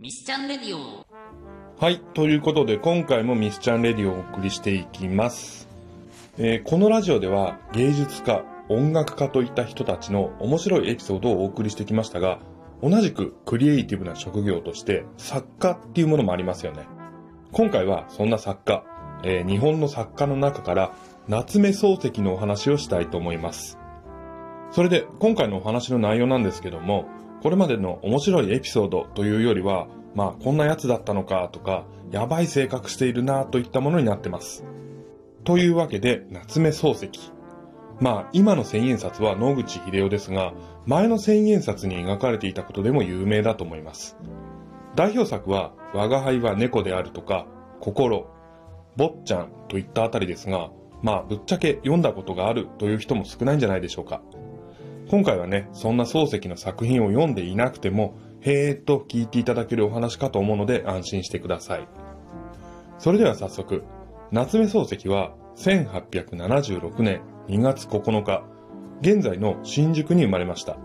ミスチャンレディオはい。ということで、今回もミスチャンレディオをお送りしていきます。えーこのラジオでは芸術家、音楽家といった人たちの面白いエピソードをお送りしてきましたが、同じくクリエイティブな職業として作家っていうものもありますよね。今回はそんな作家、えー日本の作家の中から夏目漱石のお話をしたいと思います。それで今回のお話の内容なんですけども、これまでの面白いエピソードというよりは、まあこんなやつだったのかとか、やばい性格しているなといったものになってます。というわけで、夏目漱石。まあ今の千円札は野口英世ですが、前の千円札に描かれていたことでも有名だと思います。代表作は、我が輩は猫であるとか、心、坊ちゃんといったあたりですが、まあぶっちゃけ読んだことがあるという人も少ないんじゃないでしょうか。今回はね、そんな漱石の作品を読んでいなくても、へーっと聞いていただけるお話かと思うので安心してください。それでは早速、夏目漱石は1876年2月9日、現在の新宿に生まれました。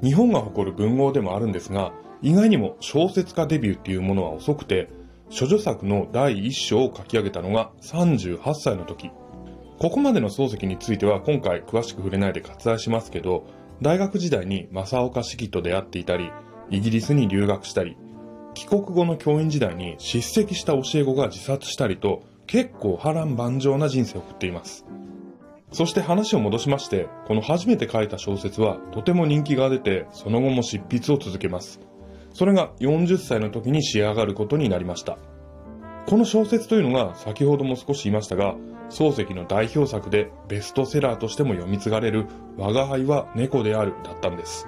日本が誇る文豪でもあるんですが、意外にも小説家デビューっていうものは遅くて、諸女作の第一章を書き上げたのが38歳の時。ここまでの漱石については今回詳しく触れないで割愛しますけど、大学時代に正岡子規と出会っていたり、イギリスに留学したり、帰国後の教員時代に叱責した教え子が自殺したりと、結構波乱万丈な人生を送っています。そして話を戻しまして、この初めて書いた小説はとても人気が出て、その後も執筆を続けます。それが40歳の時に仕上がることになりました。この小説というのが先ほども少し言いましたが、漱石の代表作でベストセラーとしても読み継がれる我が輩は猫であるだったんです。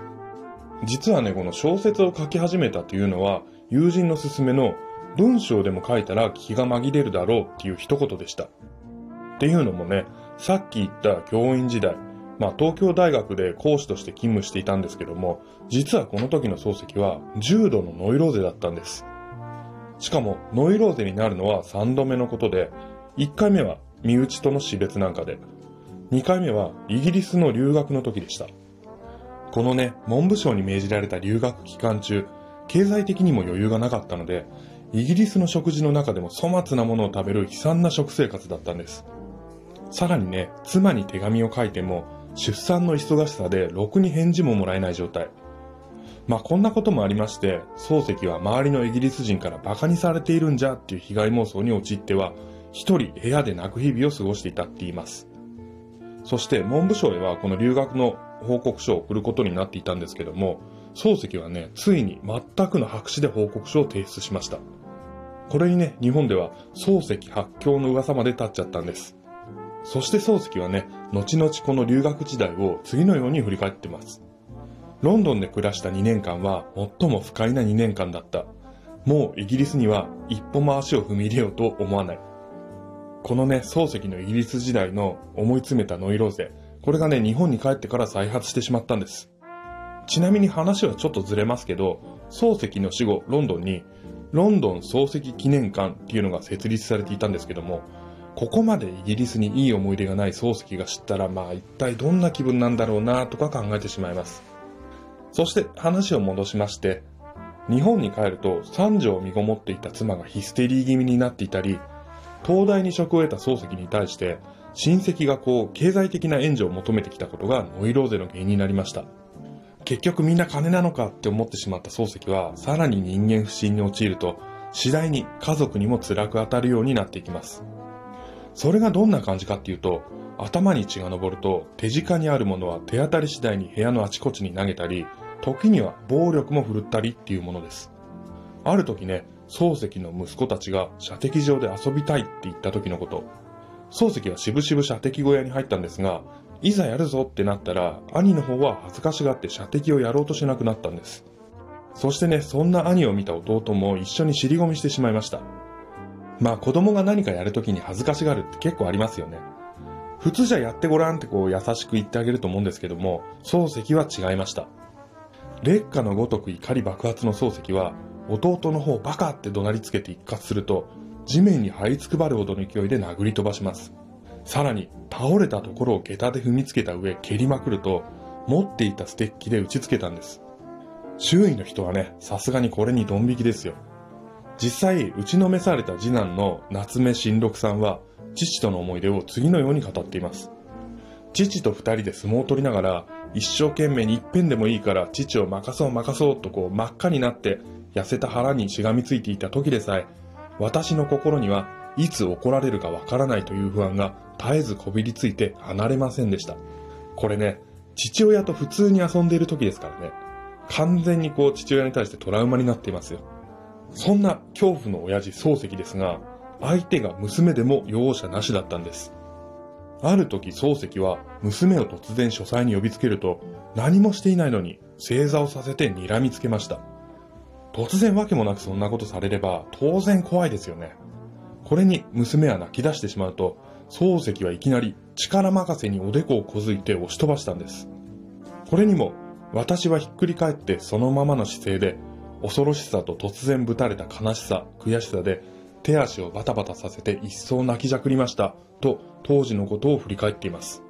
実はね、この小説を書き始めたというのは友人の勧めの文章でも書いたら気が紛れるだろうっていう一言でした。っていうのもね、さっき言った教員時代、まあ東京大学で講師として勤務していたんですけども、実はこの時の漱石は重度のノイローゼだったんです。しかもノイローゼになるのは3度目のことで、1回目は身内との死別なんかで、2回目はイギリスの留学の時でした。このね、文部省に命じられた留学期間中、経済的にも余裕がなかったので、イギリスの食事の中でも粗末なものを食べる悲惨な食生活だったんです。さらにね、妻に手紙を書いても、出産の忙しさでろくに返事ももらえない状態。まあこんなこともありまして、漱石は周りのイギリス人から馬鹿にされているんじゃっていう被害妄想に陥っては、一人部屋で泣く日々を過ごしていたって言います。そして文部省へはこの留学の報告書を送ることになっていたんですけども、漱石はね、ついに全くの白紙で報告書を提出しました。これにね、日本では漱石発狂の噂まで立っちゃったんです。そして漱石はね、後々この留学時代を次のように振り返ってます。ロンドンで暮らした2年間は最も不快な2年間だった。もうイギリスには一歩も足を踏み入れようと思わない。このね、漱石のイギリス時代の思い詰めたノイローゼ、これがね、日本に帰ってから再発してしまったんです。ちなみに話はちょっとずれますけど、漱石の死後、ロンドンに、ロンドン漱石記念館っていうのが設立されていたんですけども、ここまでイギリスにいい思い出がない漱石が知ったら、まあ一体どんな気分なんだろうなとか考えてしまいます。そして話を戻しまして、日本に帰ると三女を身ごもっていた妻がヒステリー気味になっていたり、東大に職を得た漱石に対して、親戚がこう、経済的な援助を求めてきたことがノイローゼの原因になりました。結局みんな金なのかって思ってしまった漱石は、さらに人間不信に陥ると、次第に家族にも辛く当たるようになっていきます。それがどんな感じかっていうと、頭に血が昇ると手近にあるものは手当たり次第に部屋のあちこちに投げたり、時には暴力も振るったりっていうものです。ある時ね、漱石の息子たちが射的場で遊びたいって言った時のこと。漱石はしぶしぶ射的小屋に入ったんですが、いざやるぞってなったら、兄の方は恥ずかしがって射的をやろうとしなくなったんです。そしてね、そんな兄を見た弟も一緒に尻込みしてしまいました。まあ子供が何かやるときに恥ずかしがるって結構ありますよね。普通じゃやってごらんってこう優しく言ってあげると思うんですけども、漱石は違いました。劣化のごとく怒り爆発の漱石は、弟の方バカって怒鳴りつけて一括すると、地面に這いつくばるほどの勢いで殴り飛ばします。さらに、倒れたところを下駄で踏みつけた上蹴りまくると、持っていたステッキで打ちつけたんです。周囲の人はね、さすがにこれにドン引きですよ。実際、打ちのめされた次男の夏目新六さんは、父との思い出を次のように語っています。父と二人で相撲を取りながら、一生懸命に一遍でもいいから父を任そう任そうとこう真っ赤になって痩せた腹にしがみついていた時でさえ、私の心にはいつ怒られるかわからないという不安が絶えずこびりついて離れませんでした。これね、父親と普通に遊んでいる時ですからね。完全にこう父親に対してトラウマになっていますよ。そんな恐怖の親父漱石ですが、相手が娘でも容赦なしだったんです。ある時漱石は娘を突然書斎に呼びつけると何もしていないのに正座をさせて睨みつけました。突然わけもなくそんなことされれば当然怖いですよね。これに娘は泣き出してしまうと漱石はいきなり力任せにおでこをこづいて押し飛ばしたんです。これにも私はひっくり返ってそのままの姿勢で恐ろしさと突然ぶたれた悲しさ、悔しさで手足をバタバタさせて一層泣きじゃくりましたと当時のことを振り返っています。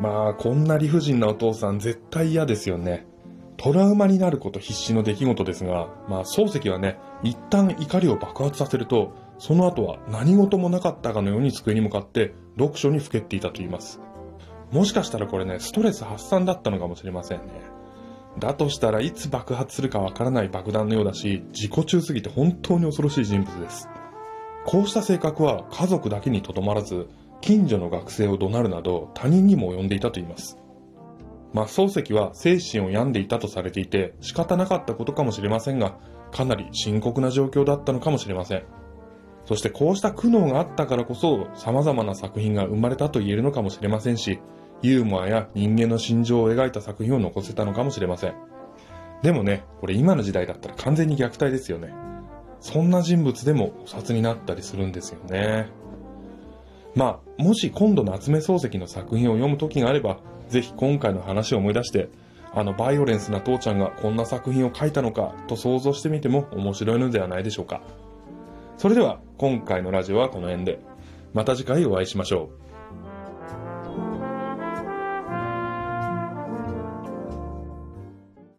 まあこんな理不尽なお父さん絶対嫌ですよね。トラウマになること必死の出来事ですが、まあ漱石はね、一旦怒りを爆発させると、その後は何事もなかったかのように机に向かって読書にふけっていたと言います。もしかしたらこれね、ストレス発散だったのかもしれませんね。だとしたらいつ爆発するかわからない爆弾のようだし、自己中すぎて本当に恐ろしい人物です。こうした性格は家族だけにとどまらず、近所の学生を怒鳴るなど他人にも及んでいたと言います。まあ、漱石は精神を病んでいたとされていて仕方なかったことかもしれませんが、かなり深刻な状況だったのかもしれません。そしてこうした苦悩があったからこそ様々な作品が生まれたと言えるのかもしれませんし、ユーモアや人間の心情を描いた作品を残せたのかもしれません。でもね、これ今の時代だったら完全に虐待ですよね。そんな人物でもお札になったりするんですよね。まあ、もし今度夏目漱石の作品を読む時があれば、ぜひ今回の話を思い出して、あのバイオレンスな父ちゃんがこんな作品を書いたのかと想像してみても面白いのではないでしょうか。それでは今回のラジオはこの辺で。また次回お会いしましょう。